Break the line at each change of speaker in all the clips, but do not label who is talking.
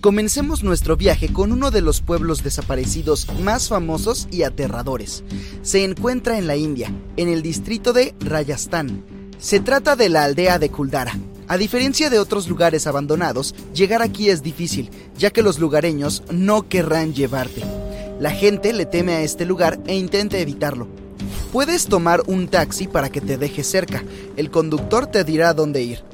Comencemos nuestro viaje con uno de los pueblos desaparecidos más famosos y aterradores. Se encuentra en la India, en el distrito de Rajasthan. Se trata de la aldea de Kuldara. A diferencia de otros lugares abandonados, llegar aquí es difícil, ya que los lugareños no querrán llevarte. La gente le teme a este lugar e intenta evitarlo. Puedes tomar un taxi para que te deje cerca. El conductor te dirá dónde ir.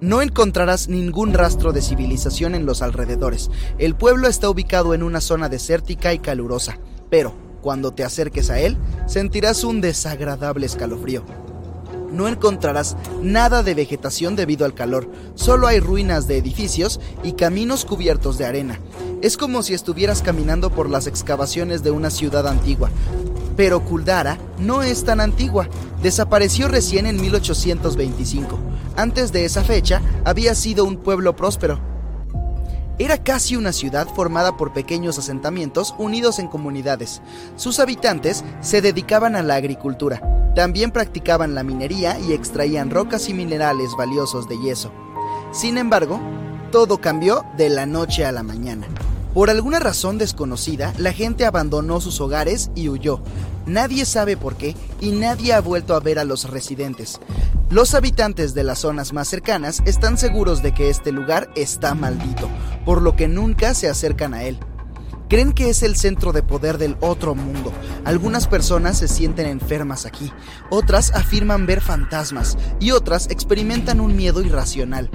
No encontrarás ningún rastro de civilización en los alrededores. El pueblo está ubicado en una zona desértica y calurosa, pero cuando te acerques a él, sentirás un desagradable escalofrío. No encontrarás nada de vegetación debido al calor, solo hay ruinas de edificios y caminos cubiertos de arena. Es como si estuvieras caminando por las excavaciones de una ciudad antigua. Pero Kuldara no es tan antigua, desapareció recién en 1825. Antes de esa fecha había sido un pueblo próspero. Era casi una ciudad formada por pequeños asentamientos unidos en comunidades. Sus habitantes se dedicaban a la agricultura. También practicaban la minería y extraían rocas y minerales valiosos de yeso. Sin embargo, todo cambió de la noche a la mañana. Por alguna razón desconocida, la gente abandonó sus hogares y huyó. Nadie sabe por qué y nadie ha vuelto a ver a los residentes. Los habitantes de las zonas más cercanas están seguros de que este lugar está maldito, por lo que nunca se acercan a él. Creen que es el centro de poder del otro mundo. Algunas personas se sienten enfermas aquí, otras afirman ver fantasmas y otras experimentan un miedo irracional.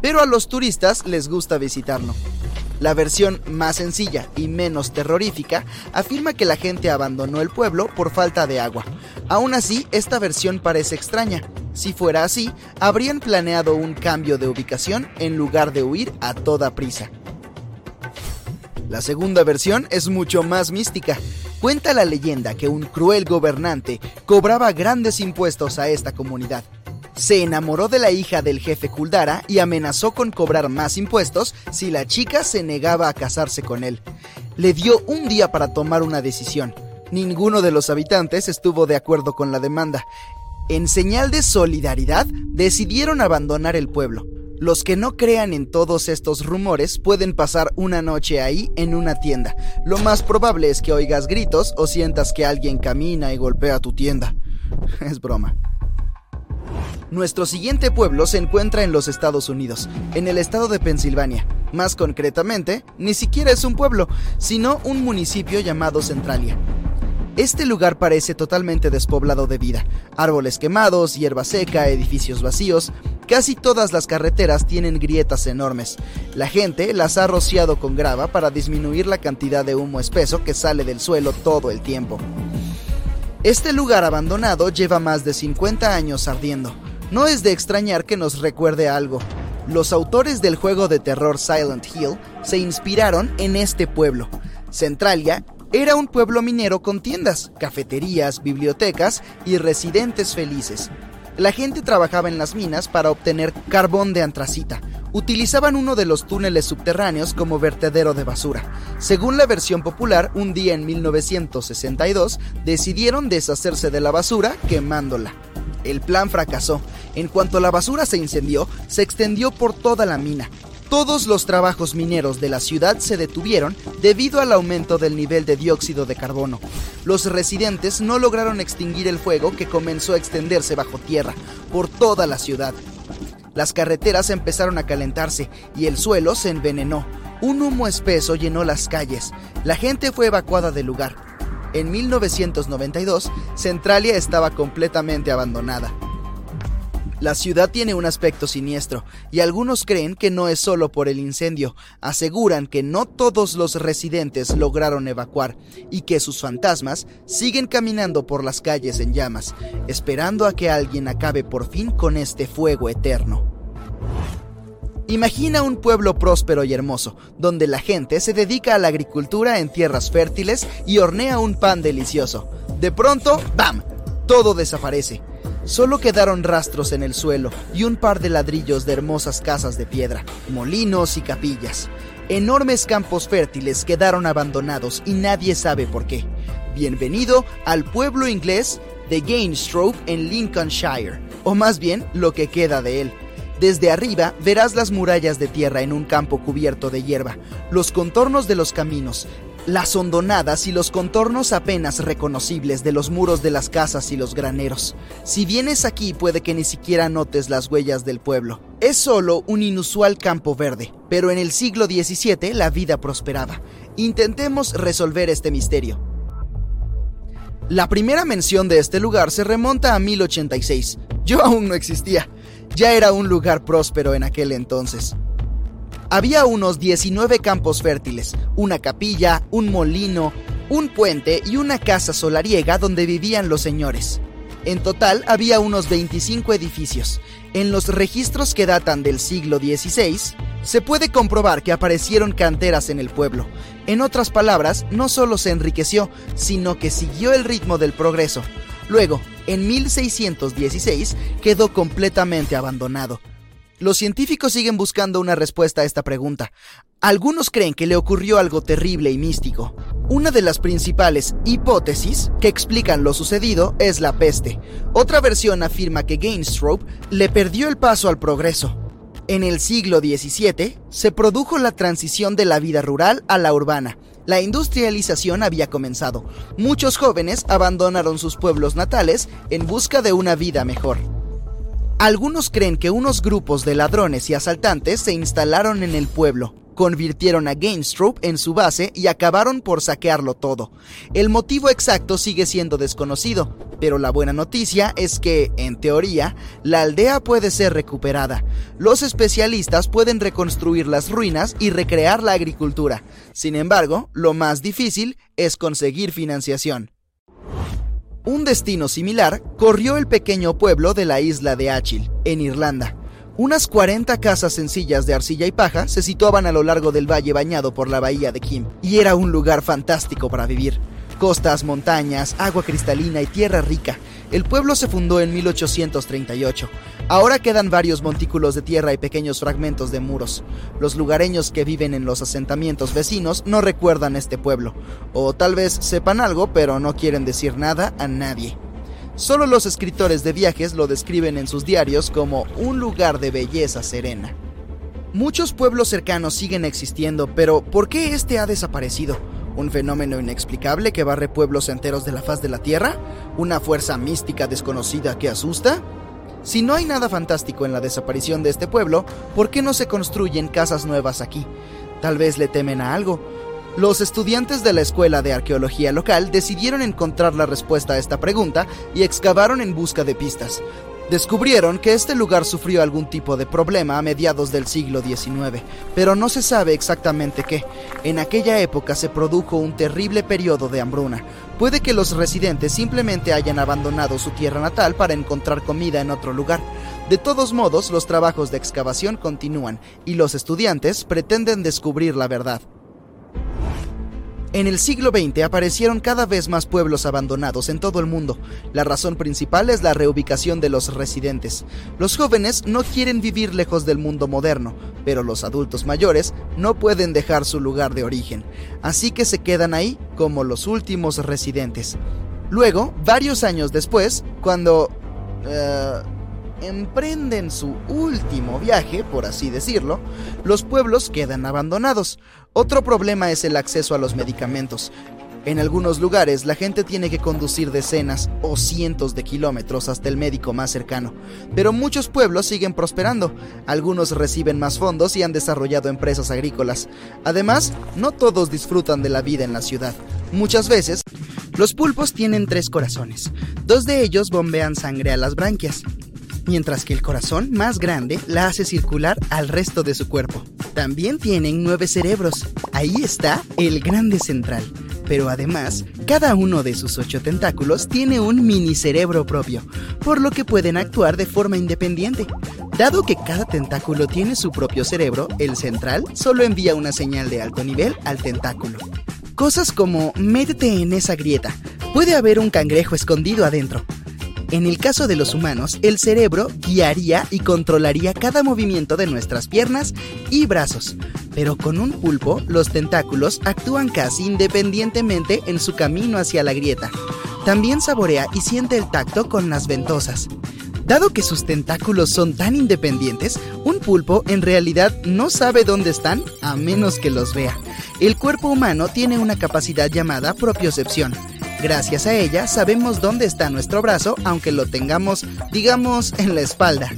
Pero a los turistas les gusta visitarlo. La versión más sencilla y menos terrorífica afirma que la gente abandonó el pueblo por falta de agua. Aún así, esta versión parece extraña. Si fuera así, habrían planeado un cambio de ubicación en lugar de huir a toda prisa. La segunda versión es mucho más mística. Cuenta la leyenda que un cruel gobernante cobraba grandes impuestos a esta comunidad se enamoró de la hija del jefe Kuldara y amenazó con cobrar más impuestos si la chica se negaba a casarse con él. Le dio un día para tomar una decisión. Ninguno de los habitantes estuvo de acuerdo con la demanda. En señal de solidaridad, decidieron abandonar el pueblo. Los que no crean en todos estos rumores pueden pasar una noche ahí en una tienda. Lo más probable es que oigas gritos o sientas que alguien camina y golpea tu tienda. Es broma. Nuestro siguiente pueblo se encuentra en los Estados Unidos, en el estado de Pensilvania. Más concretamente, ni siquiera es un pueblo, sino un municipio llamado Centralia. Este lugar parece totalmente despoblado de vida. Árboles quemados, hierba seca, edificios vacíos. Casi todas las carreteras tienen grietas enormes. La gente las ha rociado con grava para disminuir la cantidad de humo espeso que sale del suelo todo el tiempo. Este lugar abandonado lleva más de 50 años ardiendo. No es de extrañar que nos recuerde algo. Los autores del juego de terror Silent Hill se inspiraron en este pueblo. Centralia era un pueblo minero con tiendas, cafeterías, bibliotecas y residentes felices. La gente trabajaba en las minas para obtener carbón de antracita. Utilizaban uno de los túneles subterráneos como vertedero de basura. Según la versión popular, un día en 1962 decidieron deshacerse de la basura quemándola. El plan fracasó. En cuanto la basura se incendió, se extendió por toda la mina. Todos los trabajos mineros de la ciudad se detuvieron debido al aumento del nivel de dióxido de carbono. Los residentes no lograron extinguir el fuego que comenzó a extenderse bajo tierra por toda la ciudad. Las carreteras empezaron a calentarse y el suelo se envenenó. Un humo espeso llenó las calles. La gente fue evacuada del lugar. En 1992, Centralia estaba completamente abandonada. La ciudad tiene un aspecto siniestro, y algunos creen que no es solo por el incendio. Aseguran que no todos los residentes lograron evacuar y que sus fantasmas siguen caminando por las calles en llamas, esperando a que alguien acabe por fin con este fuego eterno. Imagina un pueblo próspero y hermoso, donde la gente se dedica a la agricultura en tierras fértiles y hornea un pan delicioso. De pronto, ¡bam! Todo desaparece. Solo quedaron rastros en el suelo y un par de ladrillos de hermosas casas de piedra, molinos y capillas. Enormes campos fértiles quedaron abandonados y nadie sabe por qué. Bienvenido al pueblo inglés de Gainstrope en Lincolnshire, o más bien lo que queda de él. Desde arriba verás las murallas de tierra en un campo cubierto de hierba, los contornos de los caminos, las hondonadas y los contornos apenas reconocibles de los muros de las casas y los graneros. Si vienes aquí puede que ni siquiera notes las huellas del pueblo. Es solo un inusual campo verde, pero en el siglo XVII la vida prosperaba. Intentemos resolver este misterio. La primera mención de este lugar se remonta a 1086. Yo aún no existía ya era un lugar próspero en aquel entonces. Había unos 19 campos fértiles, una capilla, un molino, un puente y una casa solariega donde vivían los señores. En total había unos 25 edificios. En los registros que datan del siglo XVI, se puede comprobar que aparecieron canteras en el pueblo. En otras palabras, no solo se enriqueció, sino que siguió el ritmo del progreso. Luego, en 1616, quedó completamente abandonado. Los científicos siguen buscando una respuesta a esta pregunta. Algunos creen que le ocurrió algo terrible y místico. Una de las principales hipótesis que explican lo sucedido es la peste. Otra versión afirma que Gainstrope le perdió el paso al progreso. En el siglo XVII se produjo la transición de la vida rural a la urbana, la industrialización había comenzado. Muchos jóvenes abandonaron sus pueblos natales en busca de una vida mejor. Algunos creen que unos grupos de ladrones y asaltantes se instalaron en el pueblo, convirtieron a Gainstrope en su base y acabaron por saquearlo todo. El motivo exacto sigue siendo desconocido, pero la buena noticia es que, en teoría, la aldea puede ser recuperada. Los especialistas pueden reconstruir las ruinas y recrear la agricultura. Sin embargo, lo más difícil es conseguir financiación. Un destino similar corrió el pequeño pueblo de la isla de Achil, en Irlanda. Unas 40 casas sencillas de arcilla y paja se situaban a lo largo del valle bañado por la bahía de Kim, y era un lugar fantástico para vivir. Costas, montañas, agua cristalina y tierra rica. El pueblo se fundó en 1838. Ahora quedan varios montículos de tierra y pequeños fragmentos de muros. Los lugareños que viven en los asentamientos vecinos no recuerdan este pueblo, o tal vez sepan algo pero no quieren decir nada a nadie. Solo los escritores de viajes lo describen en sus diarios como un lugar de belleza serena. Muchos pueblos cercanos siguen existiendo, pero ¿por qué este ha desaparecido? ¿Un fenómeno inexplicable que barre pueblos enteros de la faz de la Tierra? ¿Una fuerza mística desconocida que asusta? Si no hay nada fantástico en la desaparición de este pueblo, ¿por qué no se construyen casas nuevas aquí? Tal vez le temen a algo, los estudiantes de la Escuela de Arqueología local decidieron encontrar la respuesta a esta pregunta y excavaron en busca de pistas. Descubrieron que este lugar sufrió algún tipo de problema a mediados del siglo XIX, pero no se sabe exactamente qué. En aquella época se produjo un terrible periodo de hambruna. Puede que los residentes simplemente hayan abandonado su tierra natal para encontrar comida en otro lugar. De todos modos, los trabajos de excavación continúan y los estudiantes pretenden descubrir la verdad. En el siglo XX aparecieron cada vez más pueblos abandonados en todo el mundo. La razón principal es la reubicación de los residentes. Los jóvenes no quieren vivir lejos del mundo moderno, pero los adultos mayores no pueden dejar su lugar de origen, así que se quedan ahí como los últimos residentes. Luego, varios años después, cuando... Eh, emprenden su último viaje, por así decirlo, los pueblos quedan abandonados. Otro problema es el acceso a los medicamentos. En algunos lugares la gente tiene que conducir decenas o cientos de kilómetros hasta el médico más cercano, pero muchos pueblos siguen prosperando. Algunos reciben más fondos y han desarrollado empresas agrícolas. Además, no todos disfrutan de la vida en la ciudad. Muchas veces, los pulpos tienen tres corazones. Dos de ellos bombean sangre a las branquias mientras que el corazón más grande la hace circular al resto de su cuerpo. También tienen nueve cerebros. Ahí está el grande central. Pero además, cada uno de sus ocho tentáculos tiene un mini cerebro propio, por lo que pueden actuar de forma independiente. Dado que cada tentáculo tiene su propio cerebro, el central solo envía una señal de alto nivel al tentáculo. Cosas como métete en esa grieta, puede haber un cangrejo escondido adentro. En el caso de los humanos, el cerebro guiaría y controlaría cada movimiento de nuestras piernas y brazos, pero con un pulpo los tentáculos actúan casi independientemente en su camino hacia la grieta. También saborea y siente el tacto con las ventosas. Dado que sus tentáculos son tan independientes, un pulpo en realidad no sabe dónde están a menos que los vea. El cuerpo humano tiene una capacidad llamada propiocepción. Gracias a ella sabemos dónde está nuestro brazo aunque lo tengamos, digamos, en la espalda.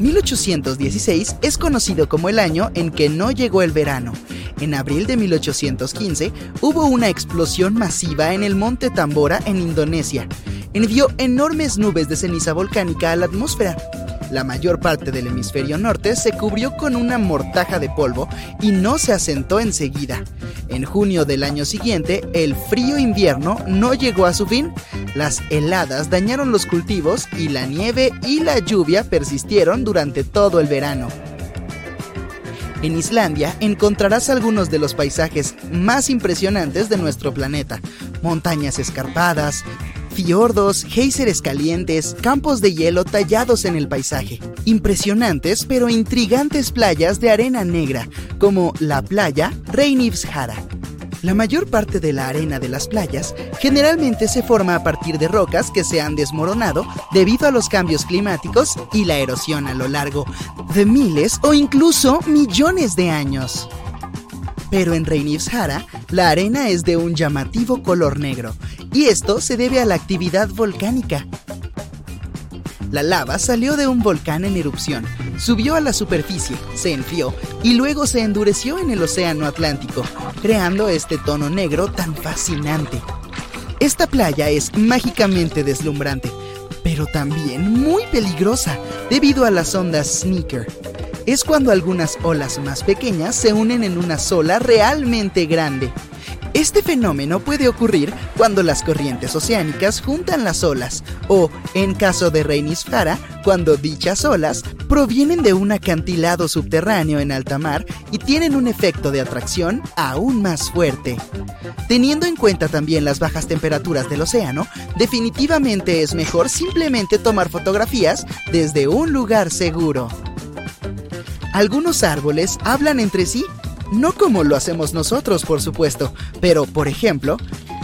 1816 es conocido como el año en que no llegó el verano. En abril de 1815 hubo una explosión masiva en el monte Tambora en Indonesia. Envió enormes nubes de ceniza volcánica a la atmósfera. La mayor parte del hemisferio norte se cubrió con una mortaja de polvo y no se asentó enseguida. En junio del año siguiente, el frío invierno no llegó a su fin. Las heladas dañaron los cultivos y la nieve y la lluvia persistieron durante todo el verano. En Islandia encontrarás algunos de los paisajes más impresionantes de nuestro planeta. Montañas escarpadas, fiordos, géiseres calientes, campos de hielo tallados en el paisaje. Impresionantes pero intrigantes playas de arena negra, como la playa Reinivshara. La mayor parte de la arena de las playas generalmente se forma a partir de rocas que se han desmoronado debido a los cambios climáticos y la erosión a lo largo de miles o incluso millones de años. Pero en Reinivshara, la arena es de un llamativo color negro, y esto se debe a la actividad volcánica. La lava salió de un volcán en erupción, subió a la superficie, se enfrió y luego se endureció en el Océano Atlántico, creando este tono negro tan fascinante. Esta playa es mágicamente deslumbrante, pero también muy peligrosa debido a las ondas sneaker. Es cuando algunas olas más pequeñas se unen en una sola realmente grande. Este fenómeno puede ocurrir cuando las corrientes oceánicas juntan las olas o, en caso de Reinisfara, cuando dichas olas provienen de un acantilado subterráneo en alta mar y tienen un efecto de atracción aún más fuerte. Teniendo en cuenta también las bajas temperaturas del océano, definitivamente es mejor simplemente tomar fotografías desde un lugar seguro. Algunos árboles hablan entre sí no como lo hacemos nosotros, por supuesto, pero, por ejemplo,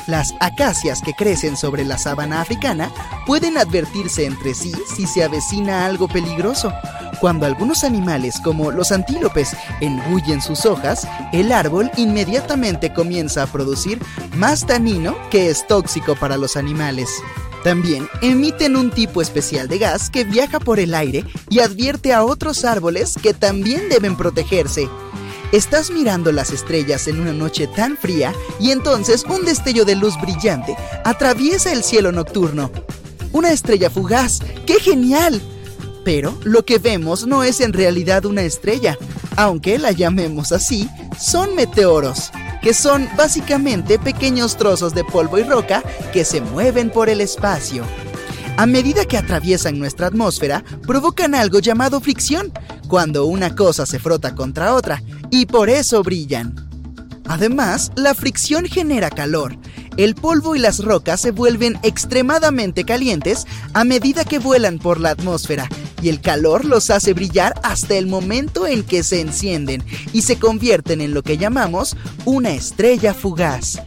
las acacias que crecen sobre la sabana africana pueden advertirse entre sí si se avecina algo peligroso. Cuando algunos animales, como los antílopes, engullen sus hojas, el árbol inmediatamente comienza a producir más tanino que es tóxico para los animales. También emiten un tipo especial de gas que viaja por el aire y advierte a otros árboles que también deben protegerse. Estás mirando las estrellas en una noche tan fría y entonces un destello de luz brillante atraviesa el cielo nocturno. Una estrella fugaz. ¡Qué genial! Pero lo que vemos no es en realidad una estrella, aunque la llamemos así, son meteoros, que son básicamente pequeños trozos de polvo y roca que se mueven por el espacio. A medida que atraviesan nuestra atmósfera, provocan algo llamado fricción, cuando una cosa se frota contra otra, y por eso brillan. Además, la fricción genera calor. El polvo y las rocas se vuelven extremadamente calientes a medida que vuelan por la atmósfera y el calor los hace brillar hasta el momento en que se encienden y se convierten en lo que llamamos una estrella fugaz.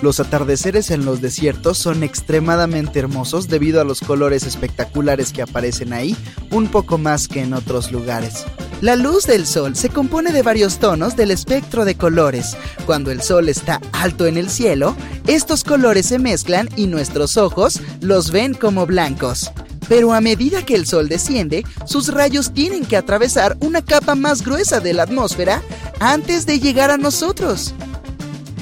Los atardeceres en los desiertos son extremadamente hermosos debido a los colores espectaculares que aparecen ahí, un poco más que en otros lugares. La luz del sol se compone de varios tonos del espectro de colores. Cuando el sol está alto en el cielo, estos colores se mezclan y nuestros ojos los ven como blancos. Pero a medida que el sol desciende, sus rayos tienen que atravesar una capa más gruesa de la atmósfera antes de llegar a nosotros.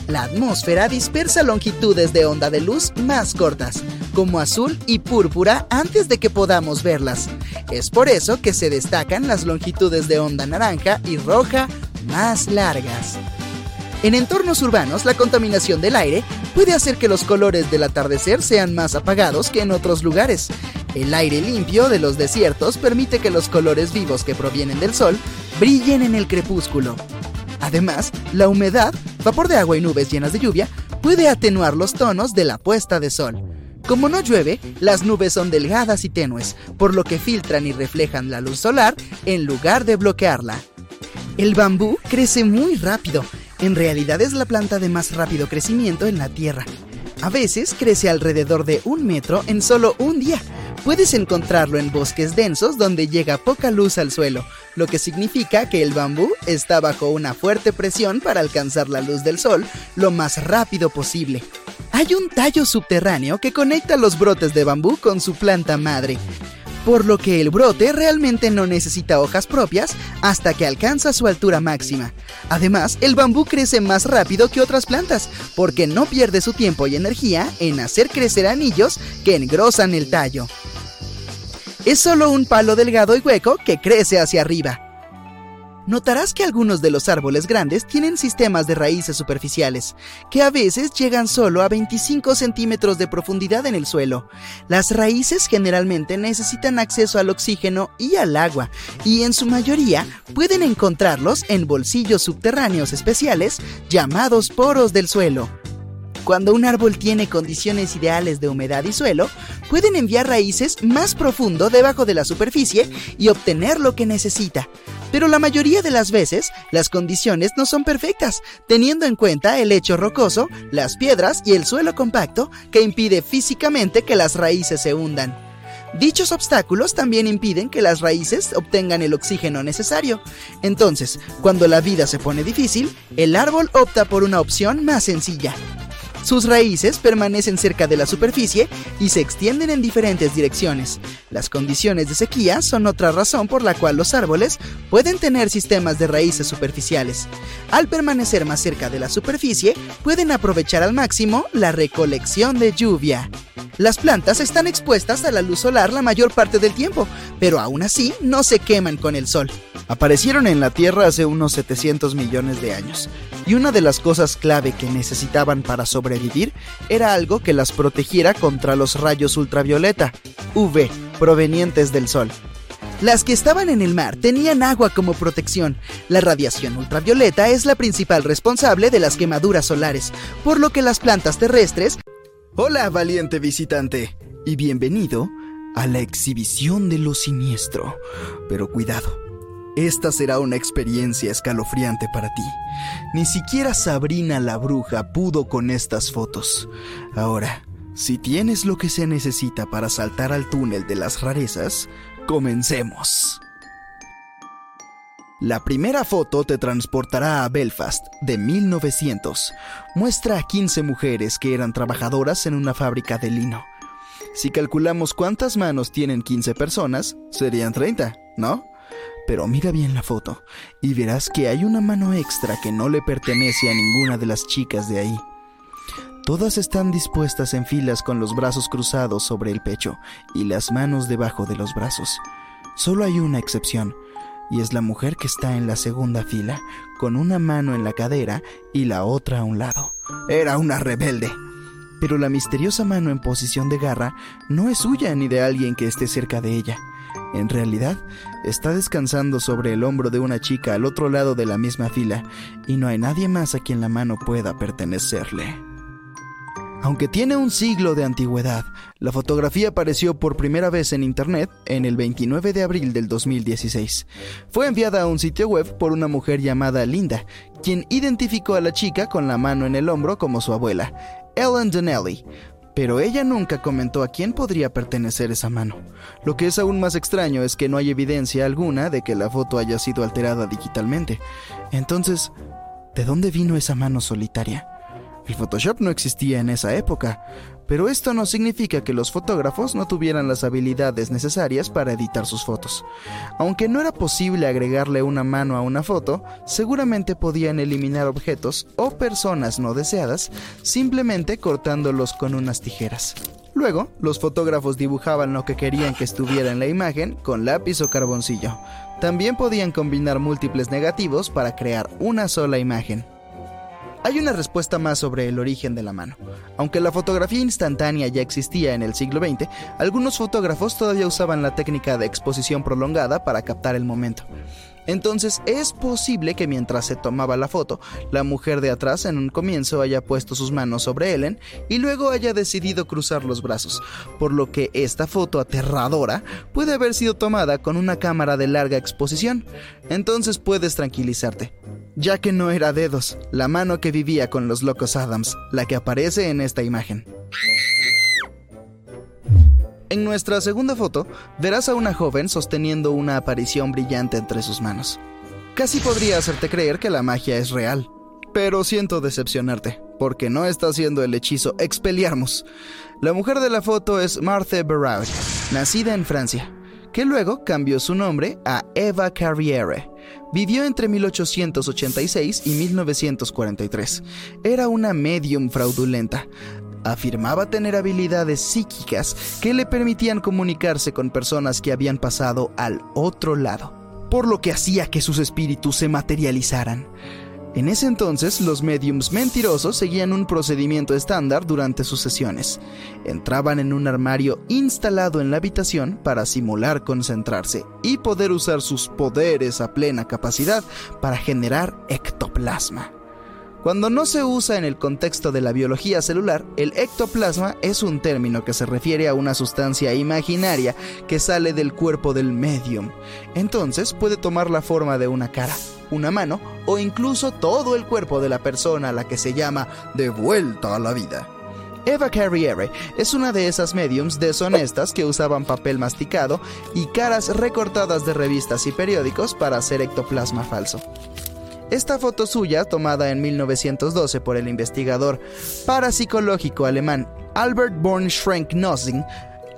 La atmósfera dispersa longitudes de onda de luz más cortas, como azul y púrpura antes de que podamos verlas. Es por eso que se destacan las longitudes de onda naranja y roja más largas. En entornos urbanos, la contaminación del aire puede hacer que los colores del atardecer sean más apagados que en otros lugares. El aire limpio de los desiertos permite que los colores vivos que provienen del sol brillen en el crepúsculo. Además, la humedad, vapor de agua y nubes llenas de lluvia, puede atenuar los tonos de la puesta de sol. Como no llueve, las nubes son delgadas y tenues, por lo que filtran y reflejan la luz solar en lugar de bloquearla. El bambú crece muy rápido. En realidad es la planta de más rápido crecimiento en la Tierra. A veces crece alrededor de un metro en solo un día. Puedes encontrarlo en bosques densos donde llega poca luz al suelo, lo que significa que el bambú está bajo una fuerte presión para alcanzar la luz del sol lo más rápido posible. Hay un tallo subterráneo que conecta los brotes de bambú con su planta madre por lo que el brote realmente no necesita hojas propias hasta que alcanza su altura máxima. Además, el bambú crece más rápido que otras plantas, porque no pierde su tiempo y energía en hacer crecer anillos que engrosan el tallo. Es solo un palo delgado y hueco que crece hacia arriba notarás que algunos de los árboles grandes tienen sistemas de raíces superficiales, que a veces llegan solo a 25 centímetros de profundidad en el suelo. Las raíces generalmente necesitan acceso al oxígeno y al agua, y en su mayoría pueden encontrarlos en bolsillos subterráneos especiales llamados poros del suelo. Cuando un árbol tiene condiciones ideales de humedad y suelo, pueden enviar raíces más profundo debajo de la superficie y obtener lo que necesita. Pero la mayoría de las veces, las condiciones no son perfectas, teniendo en cuenta el lecho rocoso, las piedras y el suelo compacto que impide físicamente que las raíces se hundan. Dichos obstáculos también impiden que las raíces obtengan el oxígeno necesario. Entonces, cuando la vida se pone difícil, el árbol opta por una opción más sencilla, sus raíces permanecen cerca de la superficie y se extienden en diferentes direcciones. Las condiciones de sequía son otra razón por la cual los árboles pueden tener sistemas de raíces superficiales. Al permanecer más cerca de la superficie, pueden aprovechar al máximo la recolección de lluvia. Las plantas están expuestas a la luz solar la mayor parte del tiempo, pero aún así no se queman con el sol. Aparecieron en la Tierra hace unos 700 millones de años y una de las cosas clave que necesitaban para sobrevivir era algo que las protegiera contra los rayos ultravioleta, UV, provenientes del Sol. Las que estaban en el mar tenían agua como protección. La radiación ultravioleta es la principal responsable de las quemaduras solares, por lo que las plantas terrestres... Hola, valiente visitante, y bienvenido a la exhibición de lo siniestro. Pero cuidado esta será una experiencia escalofriante para ti. Ni siquiera Sabrina la bruja pudo con estas fotos. Ahora, si tienes lo que se necesita para saltar al túnel de las rarezas, comencemos. La primera foto te transportará a Belfast, de 1900. Muestra a 15 mujeres que eran trabajadoras en una fábrica de lino. Si calculamos cuántas manos tienen 15 personas, serían 30, ¿no? Pero mira bien la foto y verás que hay una mano extra que no le pertenece a ninguna de las chicas de ahí. Todas están dispuestas en filas con los brazos cruzados sobre el pecho y las manos debajo de los brazos. Solo hay una excepción, y es la mujer que está en la segunda fila, con una mano en la cadera y la otra a un lado. Era una rebelde. Pero la misteriosa mano en posición de garra no es suya ni de alguien que esté cerca de ella. En realidad, está descansando sobre el hombro de una chica al otro lado de la misma fila, y no hay nadie más a quien la mano pueda pertenecerle. Aunque tiene un siglo de antigüedad, la fotografía apareció por primera vez en Internet en el 29 de abril del 2016. Fue enviada a un sitio web por una mujer llamada Linda, quien identificó a la chica con la mano en el hombro como su abuela, Ellen Donnelly, pero ella nunca comentó a quién podría pertenecer esa mano. Lo que es aún más extraño es que no hay evidencia alguna de que la foto haya sido alterada digitalmente. Entonces, ¿de dónde vino esa mano solitaria? El Photoshop no existía en esa época, pero esto no significa que los fotógrafos no tuvieran las habilidades necesarias para editar sus fotos. Aunque no era posible agregarle una mano a una foto, seguramente podían eliminar objetos o personas no deseadas simplemente cortándolos con unas tijeras. Luego, los fotógrafos dibujaban lo que querían que estuviera en la imagen con lápiz o carboncillo. También podían combinar múltiples negativos para crear una sola imagen. Hay una respuesta más sobre el origen de la mano. Aunque la fotografía instantánea ya existía en el siglo XX, algunos fotógrafos todavía usaban la técnica de exposición prolongada para captar el momento. Entonces es posible que mientras se tomaba la foto, la mujer de atrás en un comienzo haya puesto sus manos sobre Ellen y luego haya decidido cruzar los brazos, por lo que esta foto aterradora puede haber sido tomada con una cámara de larga exposición. Entonces puedes tranquilizarte, ya que no era dedos, la mano que vivía con los locos Adams, la que aparece en esta imagen. En nuestra segunda foto, verás a una joven sosteniendo una aparición brillante entre sus manos. Casi podría hacerte creer que la magia es real, pero siento decepcionarte, porque no está haciendo el hechizo Expelliarmus. La mujer de la foto es Marthe Beraud, nacida en Francia, que luego cambió su nombre a Eva Carriere. Vivió entre 1886 y 1943. Era una medium fraudulenta, afirmaba tener habilidades psíquicas que le permitían comunicarse con personas que habían pasado al otro lado, por lo que hacía que sus espíritus se materializaran. En ese entonces, los mediums mentirosos seguían un procedimiento estándar durante sus sesiones. Entraban en un armario instalado en la habitación para simular concentrarse y poder usar sus poderes a plena capacidad para generar ectoplasma. Cuando no se usa en el contexto de la biología celular, el ectoplasma es un término que se refiere a una sustancia imaginaria que sale del cuerpo del medium. Entonces puede tomar la forma de una cara, una mano o incluso todo el cuerpo de la persona a la que se llama de vuelta a la vida. Eva Carriere es una de esas mediums deshonestas que usaban papel masticado y caras recortadas de revistas y periódicos para hacer ectoplasma falso. Esta foto suya, tomada en 1912 por el investigador parapsicológico alemán Albert born Schrenk-Nossing,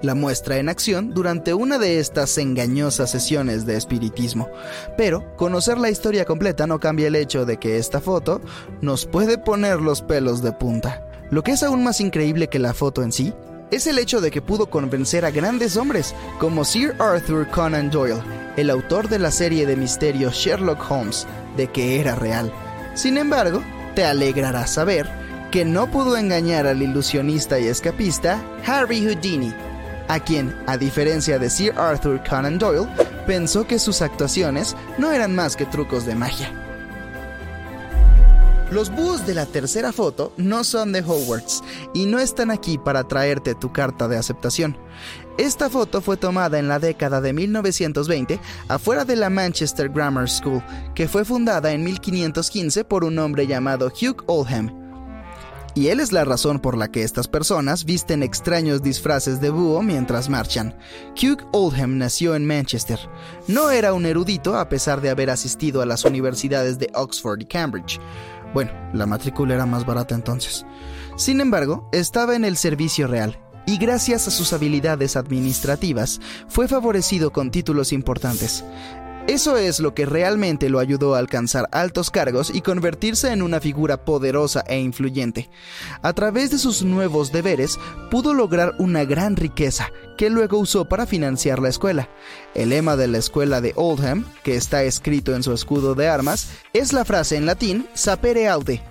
la muestra en acción durante una de estas engañosas sesiones de espiritismo. Pero conocer la historia completa no cambia el hecho de que esta foto nos puede poner los pelos de punta. Lo que es aún más increíble que la foto en sí es el hecho de que pudo convencer a grandes hombres como Sir Arthur Conan Doyle, el autor de la serie de misterio Sherlock Holmes, de que era real. Sin embargo, te alegrará saber que no pudo engañar al ilusionista y escapista Harry Houdini, a quien, a diferencia de Sir Arthur Conan Doyle, pensó que sus actuaciones no eran más que trucos de magia. Los búhos de la tercera foto no son de Hogwarts y no están aquí para traerte tu carta de aceptación. Esta foto fue tomada en la década de 1920 afuera de la Manchester Grammar School, que fue fundada en 1515 por un hombre llamado Hugh Oldham. Y él es la razón por la que estas personas visten extraños disfraces de búho mientras marchan. Hugh Oldham nació en Manchester. No era un erudito a pesar de haber asistido a las universidades de Oxford y Cambridge. Bueno, la matrícula era más barata entonces. Sin embargo, estaba en el servicio real y gracias a sus habilidades administrativas fue favorecido con títulos importantes. Eso es lo que realmente lo ayudó a alcanzar altos cargos y convertirse en una figura poderosa e influyente. A través de sus nuevos deberes, pudo lograr una gran riqueza que luego usó para financiar la escuela. El lema de la escuela de Oldham, que está escrito en su escudo de armas, es la frase en latín sapere aude,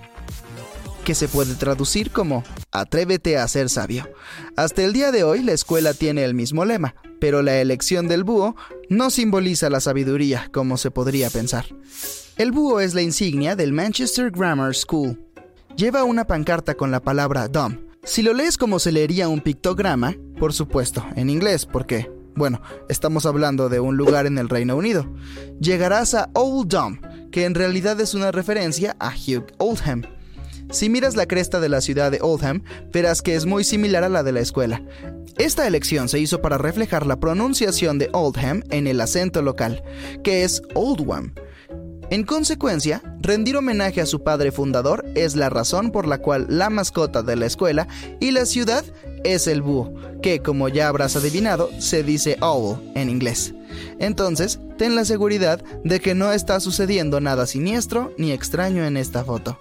que se puede traducir como Atrévete a ser sabio. Hasta el día de hoy la escuela tiene el mismo lema, pero la elección del búho no simboliza la sabiduría como se podría pensar. El búho es la insignia del Manchester Grammar School. Lleva una pancarta con la palabra dumb. Si lo lees como se leería un pictograma, por supuesto, en inglés, porque, bueno, estamos hablando de un lugar en el Reino Unido, llegarás a Old Dumb, que en realidad es una referencia a Hugh Oldham si miras la cresta de la ciudad de Oldham, verás que es muy similar a la de la escuela. Esta elección se hizo para reflejar la pronunciación de Oldham en el acento local, que es Oldham. En consecuencia, rendir homenaje a su padre fundador es la razón por la cual la mascota de la escuela y la ciudad es el búho, que como ya habrás adivinado, se dice owl en inglés. Entonces, ten la seguridad de que no está sucediendo nada siniestro ni extraño en esta foto.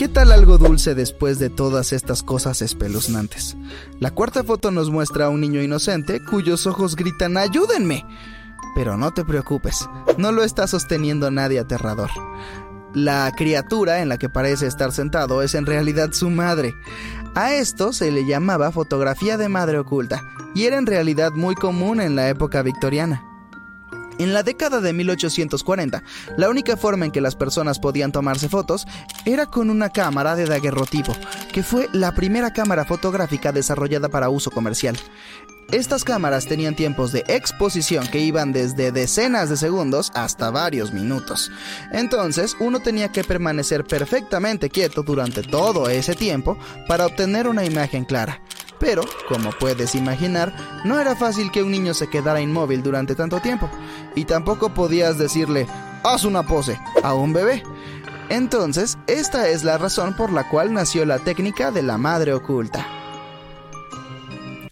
¿Qué tal algo dulce después de todas estas cosas espeluznantes? La cuarta foto nos muestra a un niño inocente cuyos ojos gritan ¡Ayúdenme! Pero no te preocupes, no lo está sosteniendo nadie aterrador. La criatura en la que parece estar sentado es en realidad su madre. A esto se le llamaba fotografía de madre oculta y era en realidad muy común en la época victoriana. En la década de 1840, la única forma en que las personas podían tomarse fotos era con una cámara de daguerrotipo, que fue la primera cámara fotográfica desarrollada para uso comercial. Estas cámaras tenían tiempos de exposición que iban desde decenas de segundos hasta varios minutos. Entonces, uno tenía que permanecer perfectamente quieto durante todo ese tiempo para obtener una imagen clara. Pero, como puedes imaginar, no era fácil que un niño se quedara inmóvil durante tanto tiempo, y tampoco podías decirle, haz una pose, a un bebé. Entonces, esta es la razón por la cual nació la técnica de la madre oculta.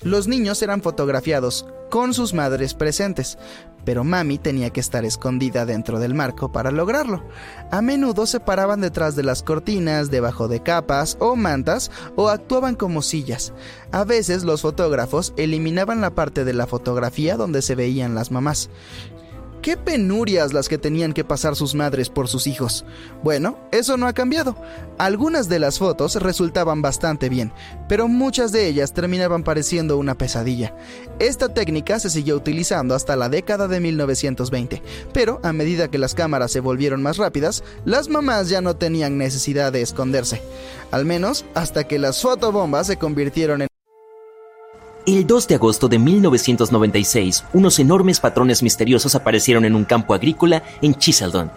Los niños eran fotografiados con sus madres presentes, pero mami tenía que estar escondida dentro del marco para lograrlo. A menudo se paraban detrás de las cortinas, debajo de capas o mantas o actuaban como sillas. A veces los fotógrafos eliminaban la parte de la fotografía donde se veían las mamás. Qué penurias las que tenían que pasar sus madres por sus hijos. Bueno, eso no ha cambiado. Algunas de las fotos resultaban bastante bien, pero muchas de ellas terminaban pareciendo una pesadilla. Esta técnica se siguió utilizando hasta la década de 1920, pero a medida que las cámaras se volvieron más rápidas, las mamás ya no tenían necesidad de esconderse. Al menos hasta que las fotobombas se convirtieron en
el 2 de agosto de 1996, unos enormes patrones misteriosos aparecieron en un campo agrícola en Chiseldon,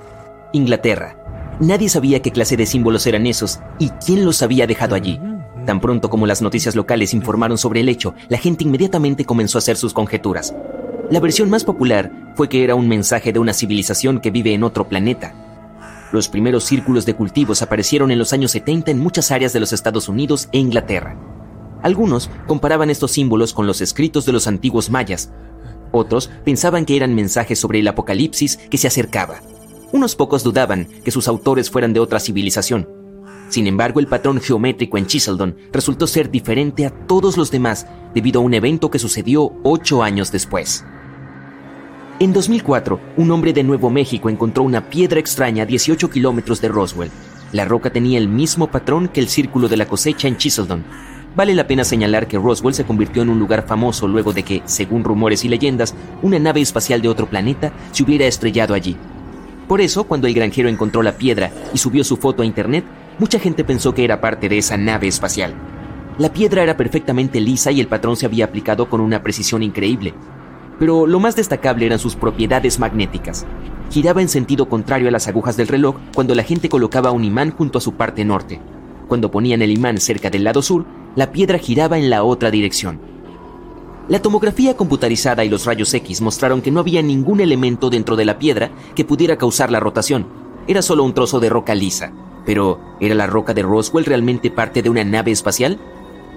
Inglaterra. Nadie sabía qué clase de símbolos eran esos y quién los había dejado allí. Tan pronto como las noticias locales informaron sobre el hecho, la gente inmediatamente comenzó a hacer sus conjeturas. La versión más popular fue que era un mensaje de una civilización que vive en otro planeta. Los primeros círculos de cultivos aparecieron en los años 70 en muchas áreas de los Estados Unidos e Inglaterra. Algunos comparaban estos símbolos con los escritos de los antiguos mayas. Otros pensaban que eran mensajes sobre el apocalipsis que se acercaba. Unos pocos dudaban que sus autores fueran de otra civilización. Sin embargo, el patrón geométrico en Chiseldon resultó ser diferente a todos los demás debido a un evento que sucedió ocho años después. En 2004, un hombre de Nuevo México encontró una piedra extraña a 18 kilómetros de Roswell. La roca tenía el mismo patrón que el círculo de la cosecha en Chiseldon, Vale la pena señalar que Roswell se convirtió en un lugar famoso luego de que, según rumores y leyendas, una nave espacial de otro planeta se hubiera estrellado allí. Por eso, cuando el granjero encontró la piedra y subió su foto a internet, mucha gente pensó que era parte de esa nave espacial. La piedra era perfectamente lisa y el patrón se había aplicado con una precisión increíble. Pero lo más destacable eran sus propiedades magnéticas. Giraba en sentido contrario a las agujas del reloj cuando la gente colocaba un imán junto a su parte norte. Cuando ponían el imán cerca del lado sur, la piedra giraba en la otra dirección. La tomografía computarizada y los rayos X mostraron que no había ningún elemento dentro de la piedra que pudiera causar la rotación. Era solo un trozo de roca lisa. Pero, ¿era la roca de Roswell realmente parte de una nave espacial?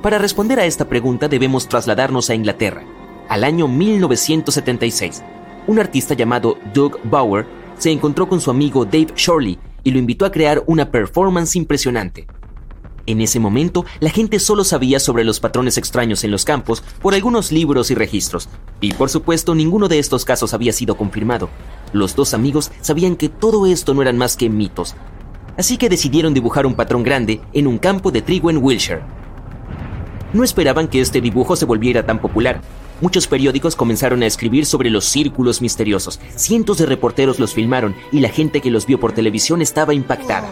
Para responder a esta pregunta debemos trasladarnos a Inglaterra, al año 1976. Un artista llamado Doug Bauer se encontró con su amigo Dave Shorley y lo invitó a crear una performance impresionante. En ese momento, la gente solo sabía sobre los patrones extraños en los campos por algunos libros y registros, y por supuesto ninguno de estos casos había sido confirmado. Los dos amigos sabían que todo esto no eran más que mitos, así que decidieron dibujar un patrón grande en un campo de trigo en Wilshire. No esperaban que este dibujo se volviera tan popular. Muchos periódicos comenzaron a escribir sobre los círculos misteriosos, cientos de reporteros los filmaron y la gente que los vio por televisión estaba impactada.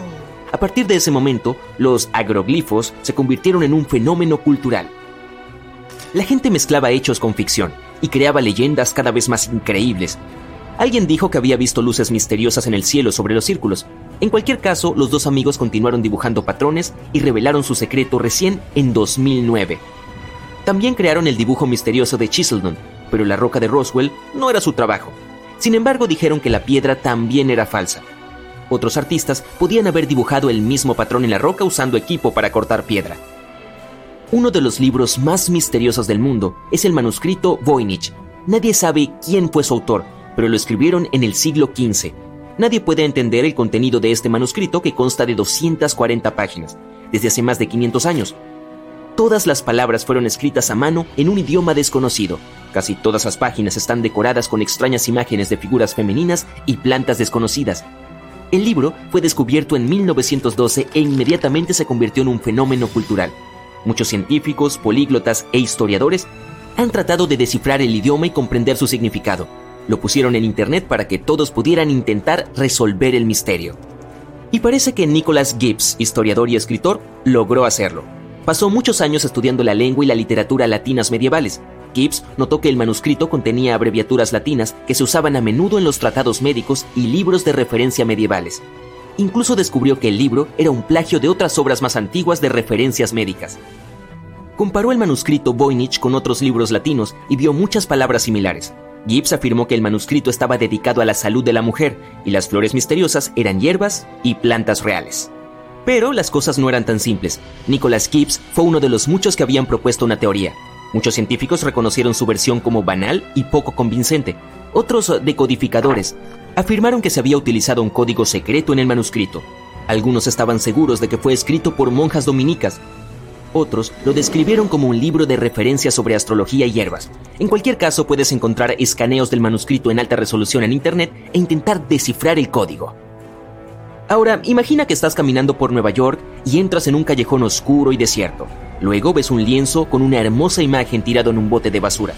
A partir de ese momento, los agroglifos se convirtieron en un fenómeno cultural. La gente mezclaba hechos con ficción y creaba leyendas cada vez más increíbles. Alguien dijo que había visto luces misteriosas en el cielo sobre los círculos. En cualquier caso, los dos amigos continuaron dibujando patrones y revelaron su secreto recién en 2009. También crearon el dibujo misterioso de Chiseldon, pero la roca de Roswell no era su trabajo. Sin embargo, dijeron que la piedra también era falsa. Otros artistas podían haber dibujado el mismo patrón en la roca usando equipo para cortar piedra. Uno de los libros más misteriosos del mundo es el manuscrito Voynich. Nadie sabe quién fue su autor, pero lo escribieron en el siglo XV. Nadie puede entender el contenido de este manuscrito que consta de 240 páginas, desde hace más de 500 años. Todas las palabras fueron escritas a mano en un idioma desconocido. Casi todas las páginas están decoradas con extrañas imágenes de figuras femeninas y plantas desconocidas. El libro fue descubierto en 1912 e inmediatamente se convirtió en un fenómeno cultural. Muchos científicos, políglotas e historiadores han tratado de descifrar el idioma y comprender su significado. Lo pusieron en Internet para que todos pudieran intentar resolver el misterio. Y parece que Nicholas Gibbs, historiador y escritor, logró hacerlo. Pasó muchos años estudiando la lengua y la literatura latinas medievales. Gibbs notó que el manuscrito contenía abreviaturas latinas que se usaban a menudo en los tratados médicos y libros de referencia medievales. Incluso descubrió que el libro era un plagio de otras obras más antiguas de referencias médicas. Comparó el manuscrito Voynich con otros libros latinos y vio muchas palabras similares. Gibbs afirmó que el manuscrito estaba dedicado a la salud de la mujer y las flores misteriosas eran hierbas y plantas reales. Pero las cosas no eran tan simples. Nicholas Gibbs fue uno de los muchos que habían propuesto una teoría. Muchos científicos reconocieron su versión como banal y poco convincente. Otros decodificadores afirmaron que se había utilizado un código secreto en el manuscrito. Algunos estaban seguros de que fue escrito por monjas dominicas. Otros lo describieron como un libro de referencias sobre astrología y hierbas. En cualquier caso, puedes encontrar escaneos del manuscrito en alta resolución en Internet e intentar descifrar el código. Ahora, imagina que estás caminando por Nueva York y entras en un callejón oscuro y desierto. Luego ves un lienzo con una hermosa imagen tirado en un bote de basura.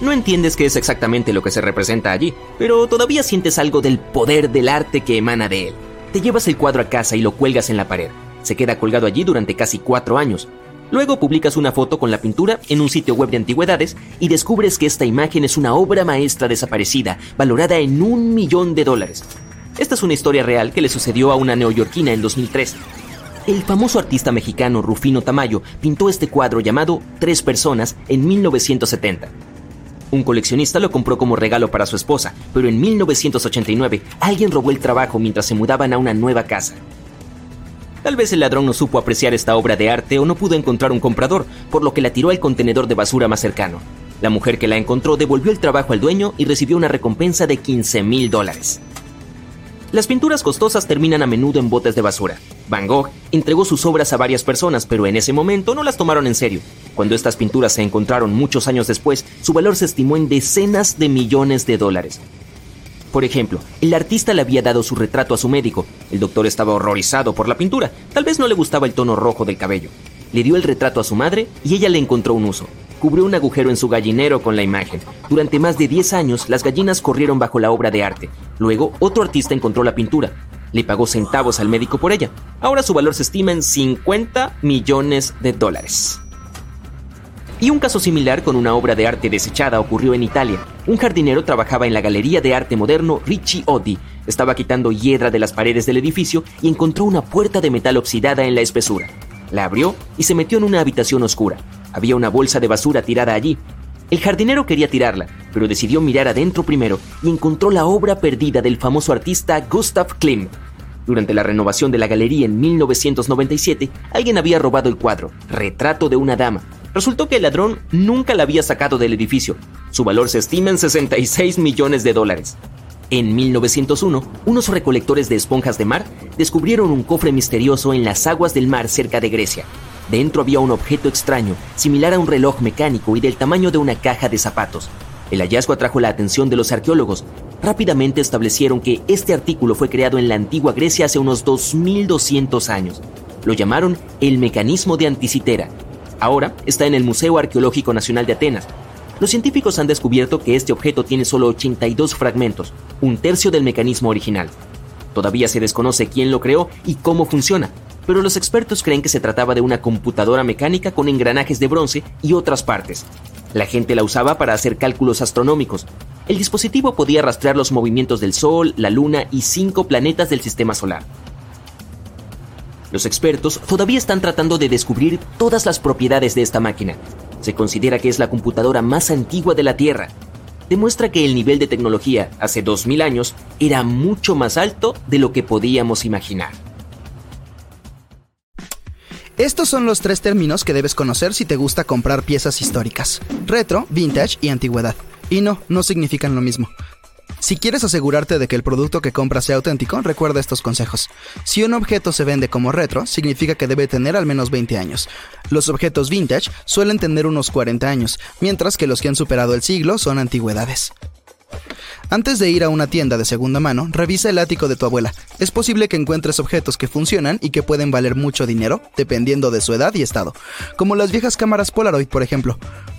No entiendes qué es exactamente lo que se representa allí, pero todavía sientes algo del poder del arte que emana de él. Te llevas el cuadro a casa y lo cuelgas en la pared. Se queda colgado allí durante casi cuatro años. Luego publicas una foto con la pintura en un sitio web de antigüedades y descubres que esta imagen es una obra maestra desaparecida, valorada en un millón de dólares. Esta es una historia real que le sucedió a una neoyorquina en 2003. El famoso artista mexicano Rufino Tamayo pintó este cuadro llamado Tres Personas en 1970. Un coleccionista lo compró como regalo para su esposa, pero en 1989 alguien robó el trabajo mientras se mudaban a una nueva casa. Tal vez el ladrón no supo apreciar esta obra de arte o no pudo encontrar un comprador, por lo que la tiró al contenedor de basura más cercano. La mujer que la encontró devolvió el trabajo al dueño y recibió una recompensa de 15 mil dólares. Las pinturas costosas terminan a menudo en botes de basura. Van Gogh entregó sus obras a varias personas, pero en ese momento no las tomaron en serio. Cuando estas pinturas se encontraron muchos años después, su valor se estimó en decenas de millones de dólares. Por ejemplo, el artista le había dado su retrato a su médico. El doctor estaba horrorizado por la pintura. Tal vez no le gustaba el tono rojo del cabello. Le dio el retrato a su madre y ella le encontró un uso cubrió un agujero en su gallinero con la imagen. Durante más de 10 años, las gallinas corrieron bajo la obra de arte. Luego, otro artista encontró la pintura. Le pagó centavos al médico por ella. Ahora su valor se estima en 50 millones de dólares. Y un caso similar con una obra de arte desechada ocurrió en Italia. Un jardinero trabajaba en la Galería de Arte Moderno Ricci Oddi. Estaba quitando hiedra de las paredes del edificio y encontró una puerta de metal oxidada en la espesura. La abrió y se metió en una habitación oscura. Había una bolsa de basura tirada allí. El jardinero quería tirarla, pero decidió mirar adentro primero y encontró la obra perdida del famoso artista Gustav Klimt. Durante la renovación de la galería en 1997, alguien había robado el cuadro, Retrato de una dama. Resultó que el ladrón nunca la había sacado del edificio. Su valor se estima en 66 millones de dólares. En 1901, unos recolectores de esponjas de mar descubrieron un cofre misterioso en las aguas del mar cerca de Grecia. Dentro había un objeto extraño, similar a un reloj mecánico y del tamaño de una caja de zapatos. El hallazgo atrajo la atención de los arqueólogos. Rápidamente establecieron que este artículo fue creado en la antigua Grecia hace unos 2200 años. Lo llamaron el mecanismo de Anticitera. Ahora está en el Museo Arqueológico Nacional de Atenas. Los científicos han descubierto que este objeto tiene solo 82 fragmentos, un tercio del mecanismo original. Todavía se desconoce quién lo creó y cómo funciona, pero los expertos creen que se trataba de una computadora mecánica con engranajes de bronce y otras partes. La gente la usaba para hacer cálculos astronómicos. El dispositivo podía rastrear los movimientos del Sol, la Luna y cinco planetas del Sistema Solar. Los expertos todavía están tratando de descubrir todas las propiedades de esta máquina. Se considera que es la computadora más antigua de la Tierra. Demuestra que el nivel de tecnología hace 2000 años era mucho más alto de lo que podíamos imaginar.
Estos son los tres términos que debes conocer si te gusta comprar piezas históricas. Retro, vintage y antigüedad. Y no, no significan lo mismo. Si quieres asegurarte de que el producto que compras sea auténtico, recuerda estos consejos. Si un objeto se vende como retro, significa que debe tener al menos 20 años. Los objetos vintage suelen tener unos 40 años, mientras que los que han superado el siglo son antigüedades. Antes de ir a una tienda de segunda mano, revisa el ático de tu abuela. Es posible que encuentres objetos que funcionan y que pueden valer mucho dinero, dependiendo de su edad y estado, como las viejas cámaras Polaroid, por ejemplo.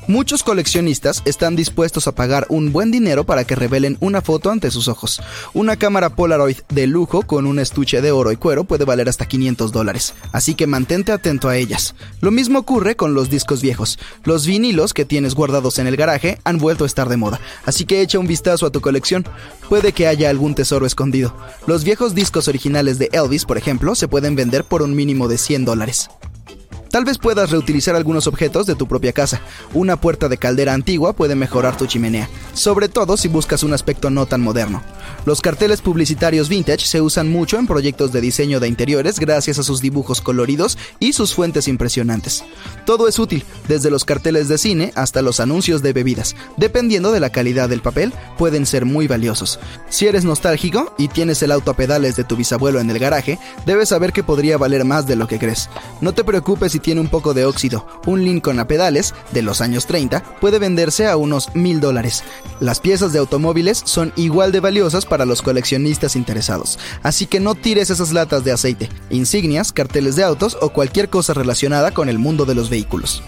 Muchos coleccionistas están dispuestos a pagar un buen dinero para que revelen una foto ante sus ojos. Una cámara Polaroid de lujo con un estuche de oro y cuero puede valer hasta 500 dólares, así que mantente atento a ellas. Lo mismo ocurre con los discos viejos. Los vinilos que tienes guardados en el garaje han vuelto a estar de moda, así que echa un vistazo a tu colección. Puede que haya algún tesoro escondido. Los viejos discos originales de Elvis, por ejemplo, se pueden vender por un mínimo de 100 dólares. Tal vez puedas reutilizar algunos objetos de tu propia casa. Una puerta de caldera antigua puede mejorar tu chimenea, sobre todo si buscas un aspecto no tan moderno. Los carteles publicitarios vintage se usan mucho en proyectos de diseño de interiores gracias a sus dibujos coloridos y sus fuentes impresionantes. Todo es útil, desde los carteles de cine hasta los anuncios de bebidas. Dependiendo de la calidad del papel, pueden ser muy valiosos. Si eres nostálgico y tienes el auto a pedales de tu bisabuelo en el garaje, debes saber que podría valer más de lo que crees. No te preocupes si tiene un poco de óxido. Un Lincoln a pedales de los años 30 puede venderse a unos mil dólares. Las piezas de automóviles son igual de valiosas para los coleccionistas interesados, así que no tires esas latas de aceite, insignias, carteles de autos o cualquier cosa relacionada con el mundo de los vehículos.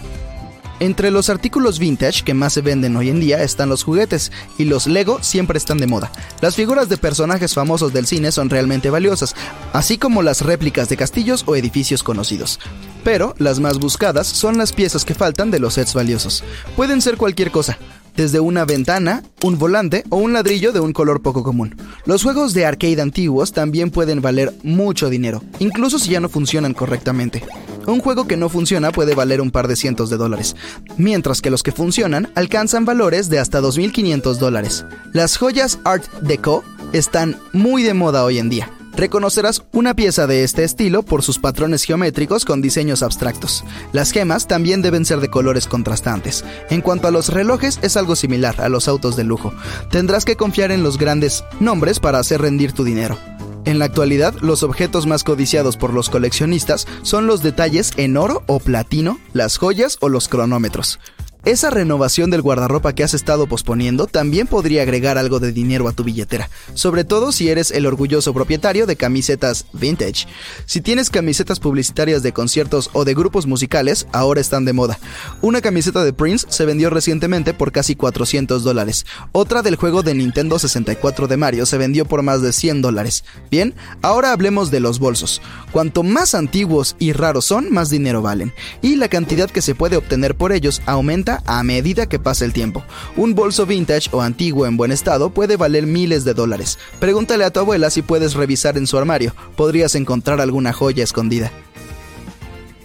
Entre los artículos vintage que más se venden hoy en día están los juguetes, y los Lego siempre están de moda. Las figuras de personajes famosos del cine son realmente valiosas, así como las réplicas de castillos o edificios conocidos. Pero las más buscadas son las piezas que faltan de los sets valiosos. Pueden ser cualquier cosa, desde una ventana, un volante o un ladrillo de un color poco común. Los juegos de arcade antiguos también pueden valer mucho dinero, incluso si ya no funcionan correctamente. Un juego que no funciona puede valer un par de cientos de dólares, mientras que los que funcionan alcanzan valores de hasta 2.500 dólares. Las joyas Art Deco están muy de moda hoy en día. Reconocerás una pieza de este estilo por sus patrones geométricos con diseños abstractos. Las gemas también deben ser de colores contrastantes. En cuanto a los relojes, es algo similar a los autos de lujo. Tendrás que confiar en los grandes nombres para hacer rendir tu dinero. En la actualidad, los objetos más codiciados por los coleccionistas son los detalles en oro o platino, las joyas o los cronómetros. Esa renovación del guardarropa que has estado posponiendo también podría agregar algo de dinero a tu billetera, sobre todo si eres el orgulloso propietario de camisetas vintage. Si tienes camisetas publicitarias de conciertos o de grupos musicales, ahora están de moda. Una camiseta de Prince se vendió recientemente por casi 400 dólares. Otra del juego de Nintendo 64 de Mario se vendió por más de 100 dólares. Bien, ahora hablemos de los bolsos. Cuanto más antiguos y raros son, más dinero valen. Y la cantidad que se puede obtener por ellos aumenta a medida que pasa el tiempo. Un bolso vintage o antiguo en buen estado puede valer miles de dólares. Pregúntale a tu abuela si puedes revisar en su armario, podrías encontrar alguna joya escondida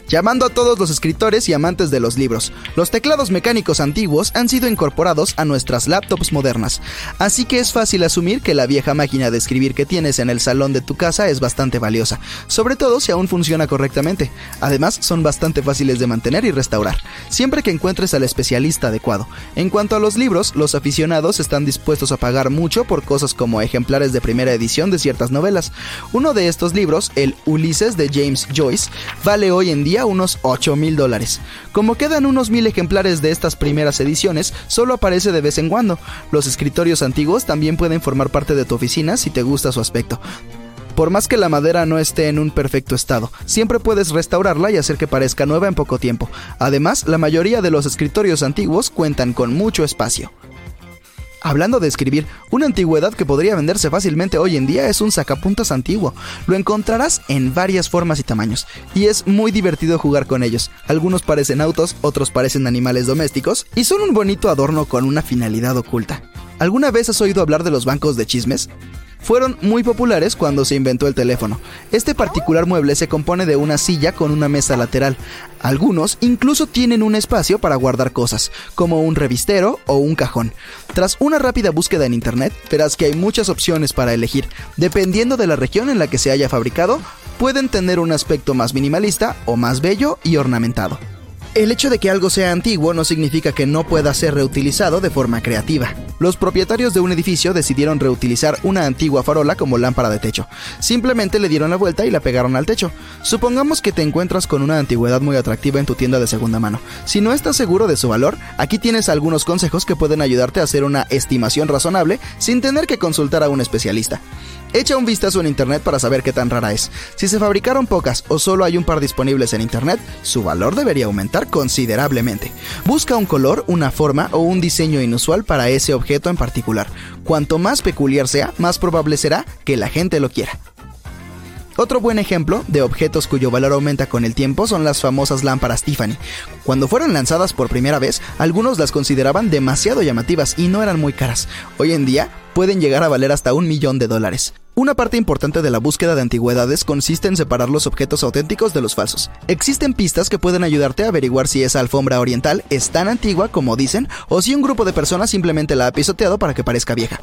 llamando a todos los escritores y amantes de los libros. Los teclados mecánicos antiguos han sido incorporados a nuestras laptops modernas, así que es fácil asumir que la vieja máquina de escribir que tienes en el salón de tu casa es bastante valiosa, sobre todo si aún funciona correctamente. Además, son bastante fáciles de mantener y restaurar, siempre que encuentres al especialista adecuado. En cuanto a los libros, los aficionados están dispuestos a pagar mucho por cosas como ejemplares de primera edición de ciertas novelas. Uno de estos libros, el Ulises de James Joyce, vale hoy en día unos 8 mil dólares. Como quedan unos mil ejemplares de estas primeras ediciones, solo aparece de vez en cuando. Los escritorios antiguos también pueden formar parte de tu oficina si te gusta su aspecto. Por más que la madera no esté en un perfecto estado, siempre puedes restaurarla y hacer que parezca nueva en poco tiempo. Además, la mayoría de los escritorios antiguos cuentan con mucho espacio. Hablando de escribir, una antigüedad que podría venderse fácilmente hoy en día es un sacapuntas antiguo. Lo encontrarás en varias formas y tamaños, y es muy divertido jugar con ellos. Algunos parecen autos, otros parecen animales domésticos, y son un bonito adorno con una finalidad oculta. ¿Alguna vez has oído hablar de los bancos de chismes? Fueron muy populares cuando se inventó el teléfono. Este particular mueble se compone de una silla con una mesa lateral. Algunos incluso tienen un espacio para guardar cosas, como un revistero o un cajón. Tras una rápida búsqueda en internet, verás que hay muchas opciones para elegir. Dependiendo de la región en la que se haya fabricado, pueden tener un aspecto más minimalista o más bello y ornamentado. El hecho de que algo sea antiguo no significa que no pueda ser reutilizado de forma creativa. Los propietarios de un edificio decidieron reutilizar una antigua farola como lámpara de techo. Simplemente le dieron la vuelta y la pegaron al techo. Supongamos que te encuentras con una antigüedad muy atractiva en tu tienda de segunda mano. Si no estás seguro de su valor, aquí tienes algunos consejos que pueden ayudarte a hacer una estimación razonable sin tener que consultar a un especialista. Echa un vistazo en internet para saber qué tan rara es. Si se fabricaron pocas o solo hay un par disponibles en internet, su valor debería aumentar considerablemente. Busca un color, una forma o un diseño inusual para ese objeto en particular. Cuanto más peculiar sea, más probable será que la gente lo quiera. Otro buen ejemplo de objetos cuyo valor aumenta con el tiempo son las famosas lámparas Tiffany. Cuando fueron lanzadas por primera vez, algunos las consideraban demasiado llamativas y no eran muy caras. Hoy en día pueden llegar a valer hasta un millón de dólares. Una parte importante de la búsqueda de antigüedades consiste en separar los objetos auténticos de los falsos. Existen pistas que pueden ayudarte a averiguar si esa alfombra oriental es tan antigua como dicen o si un grupo de personas simplemente la ha pisoteado para que parezca vieja.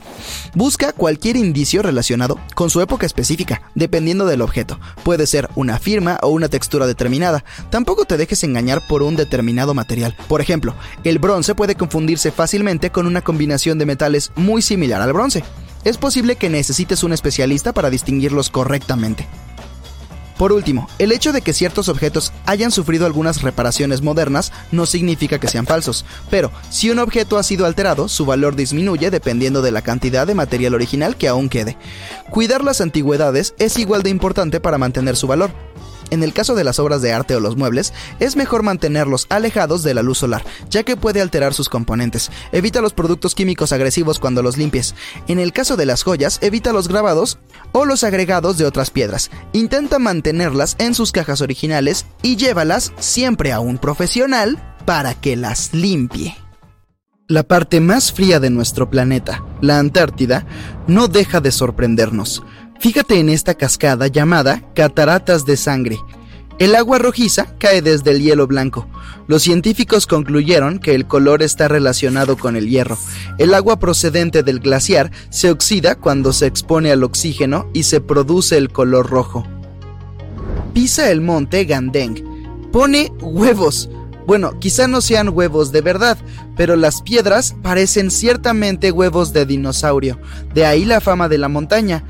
Busca cualquier indicio relacionado con su época específica, dependiendo del objeto. Puede ser una firma o una textura determinada. Tampoco te dejes engañar por un determinado material. Por ejemplo, el bronce puede confundirse fácilmente con una combinación de metales muy similar al bronce es posible que necesites un especialista para distinguirlos correctamente. Por último, el hecho de que ciertos objetos hayan sufrido algunas reparaciones modernas no significa que sean falsos, pero si un objeto ha sido alterado, su valor disminuye dependiendo de la cantidad de material original que aún quede. Cuidar las antigüedades es igual de importante para mantener su valor, en el caso de las obras de arte o los muebles, es mejor mantenerlos alejados de la luz solar, ya que puede alterar sus componentes. Evita los productos químicos agresivos cuando los limpies. En el caso de las joyas, evita los grabados o los agregados de otras piedras. Intenta mantenerlas en sus cajas originales y llévalas siempre a un profesional para que las limpie. La parte más fría de nuestro planeta, la Antártida, no deja de sorprendernos. Fíjate en esta cascada llamada Cataratas de Sangre. El agua rojiza cae desde el hielo blanco. Los científicos concluyeron que el color está relacionado con el hierro. El agua procedente del glaciar se oxida cuando se expone al oxígeno y se produce el color rojo. Pisa el monte Gandeng. Pone huevos. Bueno, quizá no sean huevos de verdad, pero las piedras parecen ciertamente huevos de dinosaurio. De ahí la fama de la montaña.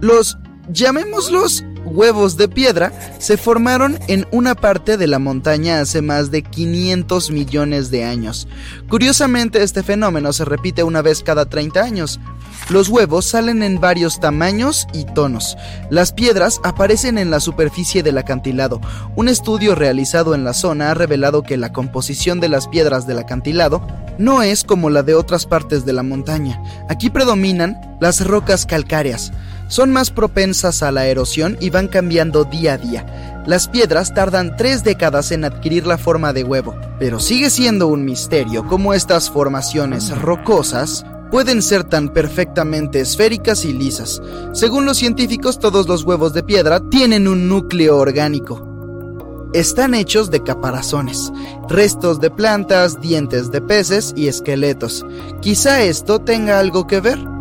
Los, llamémoslos, huevos de piedra se formaron en una parte de la montaña hace más de 500 millones de años. Curiosamente, este fenómeno se repite una vez cada 30 años. Los huevos salen en varios tamaños y tonos. Las piedras aparecen en la superficie del acantilado. Un estudio realizado en la zona ha revelado que la composición de las piedras del acantilado no es como la de otras partes de la montaña. Aquí predominan las rocas calcáreas son más propensas a la erosión y van cambiando día a día. Las piedras tardan tres décadas en adquirir la forma de huevo, pero sigue siendo un misterio cómo estas formaciones rocosas pueden ser tan perfectamente esféricas y lisas. Según los científicos, todos los huevos de piedra tienen un núcleo orgánico. Están hechos de caparazones, restos de plantas, dientes de peces y esqueletos. Quizá esto tenga algo que ver.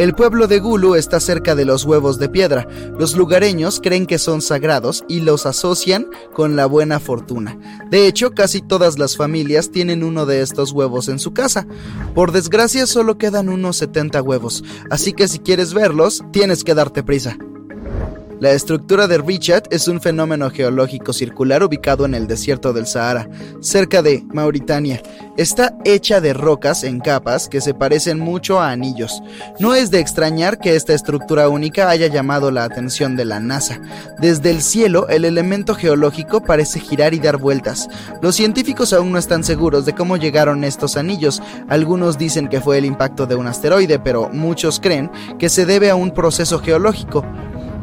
El pueblo de Gulu está cerca de los huevos de piedra. Los lugareños creen que son sagrados y los asocian con la buena fortuna. De hecho, casi todas las familias tienen uno de estos huevos en su casa. Por desgracia, solo quedan unos 70 huevos, así que si quieres verlos, tienes que darte prisa. La estructura de Richard es un fenómeno geológico circular ubicado en el desierto del Sahara, cerca de Mauritania. Está hecha de rocas en capas que se parecen mucho a anillos. No es de extrañar que esta estructura única haya llamado la atención de la NASA. Desde el cielo, el elemento geológico parece girar y dar vueltas. Los científicos aún no están seguros de cómo llegaron estos anillos. Algunos dicen que fue el impacto de un asteroide, pero muchos creen que se debe a un proceso geológico.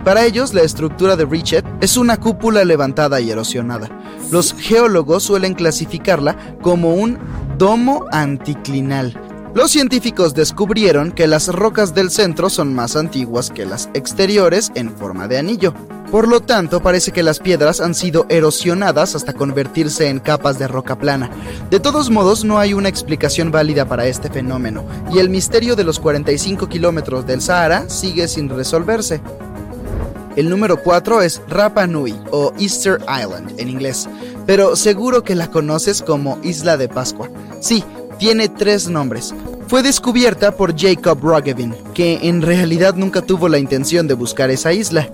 Para ellos, la estructura de Richet es una cúpula levantada y erosionada. Los geólogos suelen clasificarla como un domo anticlinal. Los científicos descubrieron que las rocas del centro son más antiguas que las exteriores en forma de anillo. Por lo tanto, parece que las piedras han sido erosionadas hasta convertirse en capas de roca plana. De todos modos, no hay una explicación válida para este fenómeno, y el misterio de los 45 kilómetros del Sahara sigue sin resolverse. El número 4 es Rapa Nui o Easter Island en inglés. pero seguro que la conoces como Isla de Pascua. Sí, tiene tres nombres. Fue descubierta por Jacob Roggevin, que en realidad nunca tuvo la intención de buscar esa isla.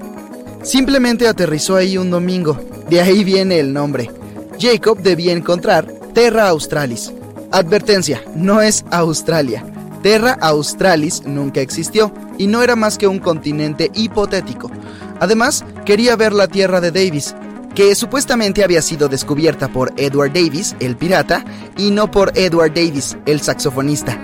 Simplemente aterrizó ahí un domingo, de ahí viene el nombre. Jacob debía encontrar Terra Australis. Advertencia, no es Australia. Terra Australis nunca existió y no era más que un continente hipotético. Además, quería ver la tierra de Davis, que supuestamente había sido descubierta por Edward Davis, el pirata, y no por Edward Davis, el saxofonista.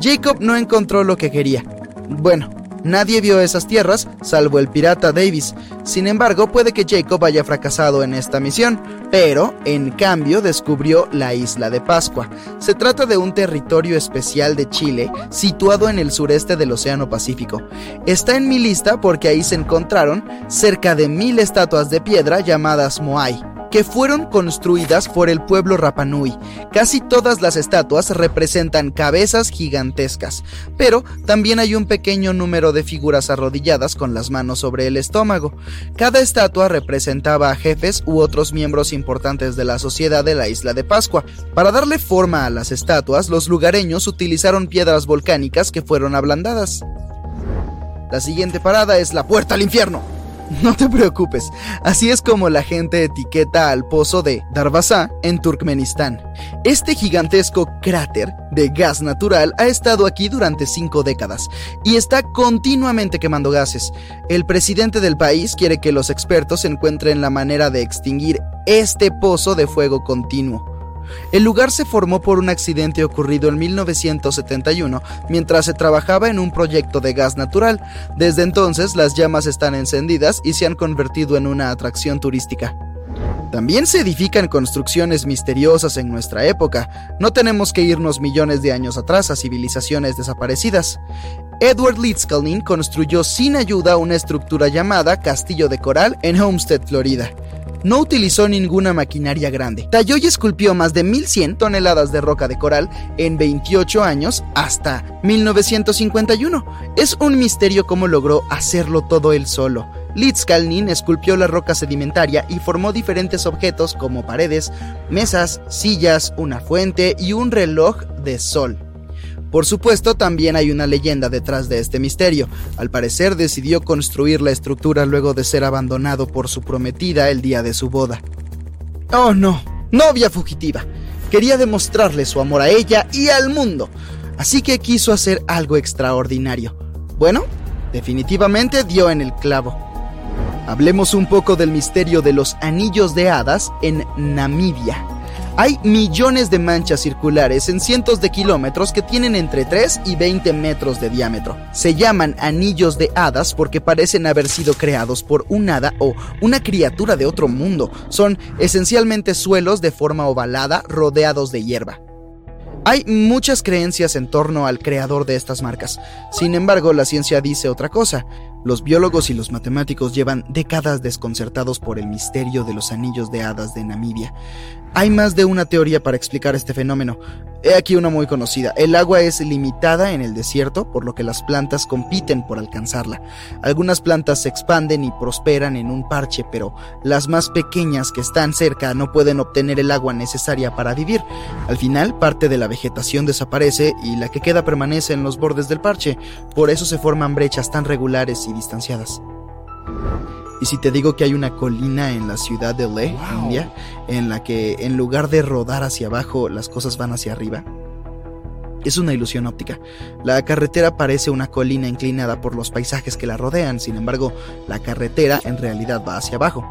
Jacob no encontró lo que quería. Bueno, Nadie vio esas tierras, salvo el pirata Davis. Sin embargo, puede que Jacob haya fracasado en esta misión, pero, en cambio, descubrió la isla de Pascua. Se trata de un territorio especial de Chile, situado en el sureste del Océano Pacífico. Está en mi lista porque ahí se encontraron cerca de mil estatuas de piedra llamadas Moai que fueron construidas por el pueblo Rapanui. Casi todas las estatuas representan cabezas gigantescas, pero también hay un pequeño número de figuras arrodilladas con las manos sobre el estómago. Cada estatua representaba a jefes u otros miembros importantes de la sociedad de la isla de Pascua. Para darle forma a las estatuas, los lugareños utilizaron piedras volcánicas que fueron ablandadas. La siguiente parada es la puerta al infierno. No te preocupes, así es como la gente etiqueta al pozo de Darvazá en Turkmenistán. Este gigantesco cráter de gas natural ha estado aquí durante cinco décadas y está continuamente quemando gases. El presidente del país quiere que los expertos encuentren la manera de extinguir este pozo de fuego continuo. El lugar se formó por un accidente ocurrido en 1971 mientras se trabajaba en un proyecto de gas natural. Desde entonces las llamas están encendidas y se han convertido en una atracción turística. También se edifican construcciones misteriosas en nuestra época. No tenemos que irnos millones de años atrás a civilizaciones desaparecidas. Edward Litzkalnin construyó sin ayuda una estructura llamada Castillo de Coral en Homestead, Florida. No utilizó ninguna maquinaria grande. Talló y esculpió más de 1100 toneladas de roca de coral en 28 años hasta 1951. Es un misterio cómo logró hacerlo todo él solo. Litzkalnin esculpió la roca sedimentaria y formó diferentes objetos como paredes, mesas, sillas, una fuente y un reloj de sol. Por supuesto, también hay una leyenda detrás de este misterio. Al parecer decidió construir la estructura luego de ser abandonado por su prometida el día de su boda. Oh no, novia fugitiva. Quería demostrarle su amor a ella y al mundo. Así que quiso hacer algo extraordinario. Bueno, definitivamente dio en el clavo. Hablemos un poco del misterio de los anillos de hadas en Namibia. Hay millones de manchas circulares en cientos de kilómetros que tienen entre 3 y 20 metros de diámetro. Se llaman anillos de hadas porque parecen haber sido creados por un hada o una criatura de otro mundo. Son esencialmente suelos de forma ovalada rodeados de hierba. Hay muchas creencias en torno al creador de estas marcas. Sin embargo, la ciencia dice otra cosa. Los biólogos y los matemáticos llevan décadas desconcertados por el misterio de los anillos de hadas de Namibia. Hay más de una teoría para explicar este fenómeno. He aquí una muy conocida. El agua es limitada en el desierto, por lo que las plantas compiten por alcanzarla. Algunas plantas se expanden y prosperan en un parche, pero las más pequeñas que están cerca no pueden obtener el agua necesaria para vivir. Al final, parte de la vegetación desaparece y la que queda permanece en los bordes del parche. Por eso se forman brechas tan regulares y distanciadas. Y si te digo que hay una colina en la ciudad de Leh, India, en la que en lugar de rodar hacia abajo, las cosas van hacia arriba, es una ilusión óptica. La carretera parece una colina inclinada por los paisajes que la rodean, sin embargo, la carretera en realidad va hacia abajo.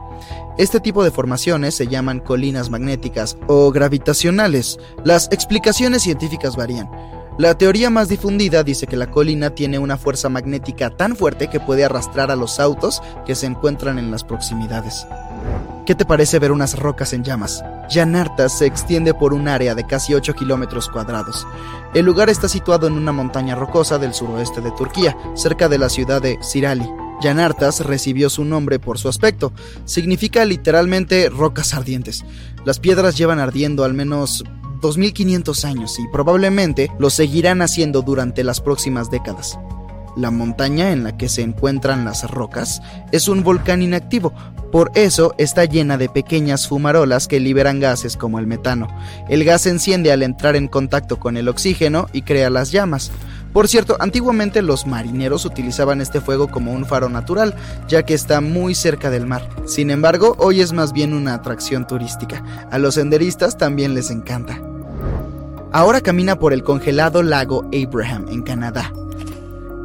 Este tipo de formaciones se llaman colinas magnéticas o gravitacionales. Las explicaciones científicas varían. La teoría más difundida dice que la colina tiene una fuerza magnética tan fuerte que puede arrastrar a los autos que se encuentran en las proximidades. ¿Qué te parece ver unas rocas en llamas? Yanarta se extiende por un área de casi 8 kilómetros cuadrados. El lugar está situado en una montaña rocosa del suroeste de Turquía, cerca de la ciudad de Sirali. Yanartas recibió su nombre por su aspecto. Significa literalmente rocas ardientes. Las piedras llevan ardiendo al menos 2500 años y probablemente lo seguirán haciendo durante las próximas décadas. la montaña en la que se encuentran las rocas, es un volcán inactivo, por eso está llena de pequeñas fumarolas que liberan gases como el metano. El gas se enciende al entrar en contacto con el oxígeno y crea las llamas. Por cierto, antiguamente los marineros utilizaban este fuego como un faro natural, ya que está muy cerca del mar. Sin embargo, hoy es más bien una atracción turística. A los senderistas también les encanta. Ahora camina por el congelado lago Abraham en Canadá.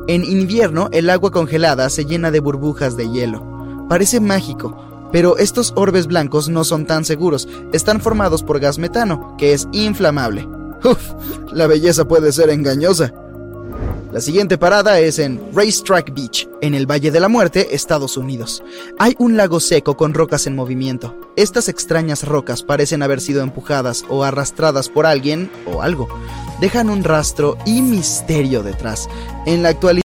En invierno, el agua congelada se llena de burbujas de hielo. Parece mágico, pero estos orbes blancos no son tan seguros. Están formados por gas metano, que es inflamable. Uf, la belleza puede ser engañosa. La siguiente parada es en Racetrack Beach, en el Valle de la Muerte, Estados Unidos. Hay un lago seco con rocas en movimiento. Estas extrañas rocas parecen haber sido empujadas o arrastradas por alguien o algo. Dejan un rastro y misterio detrás. En la actualidad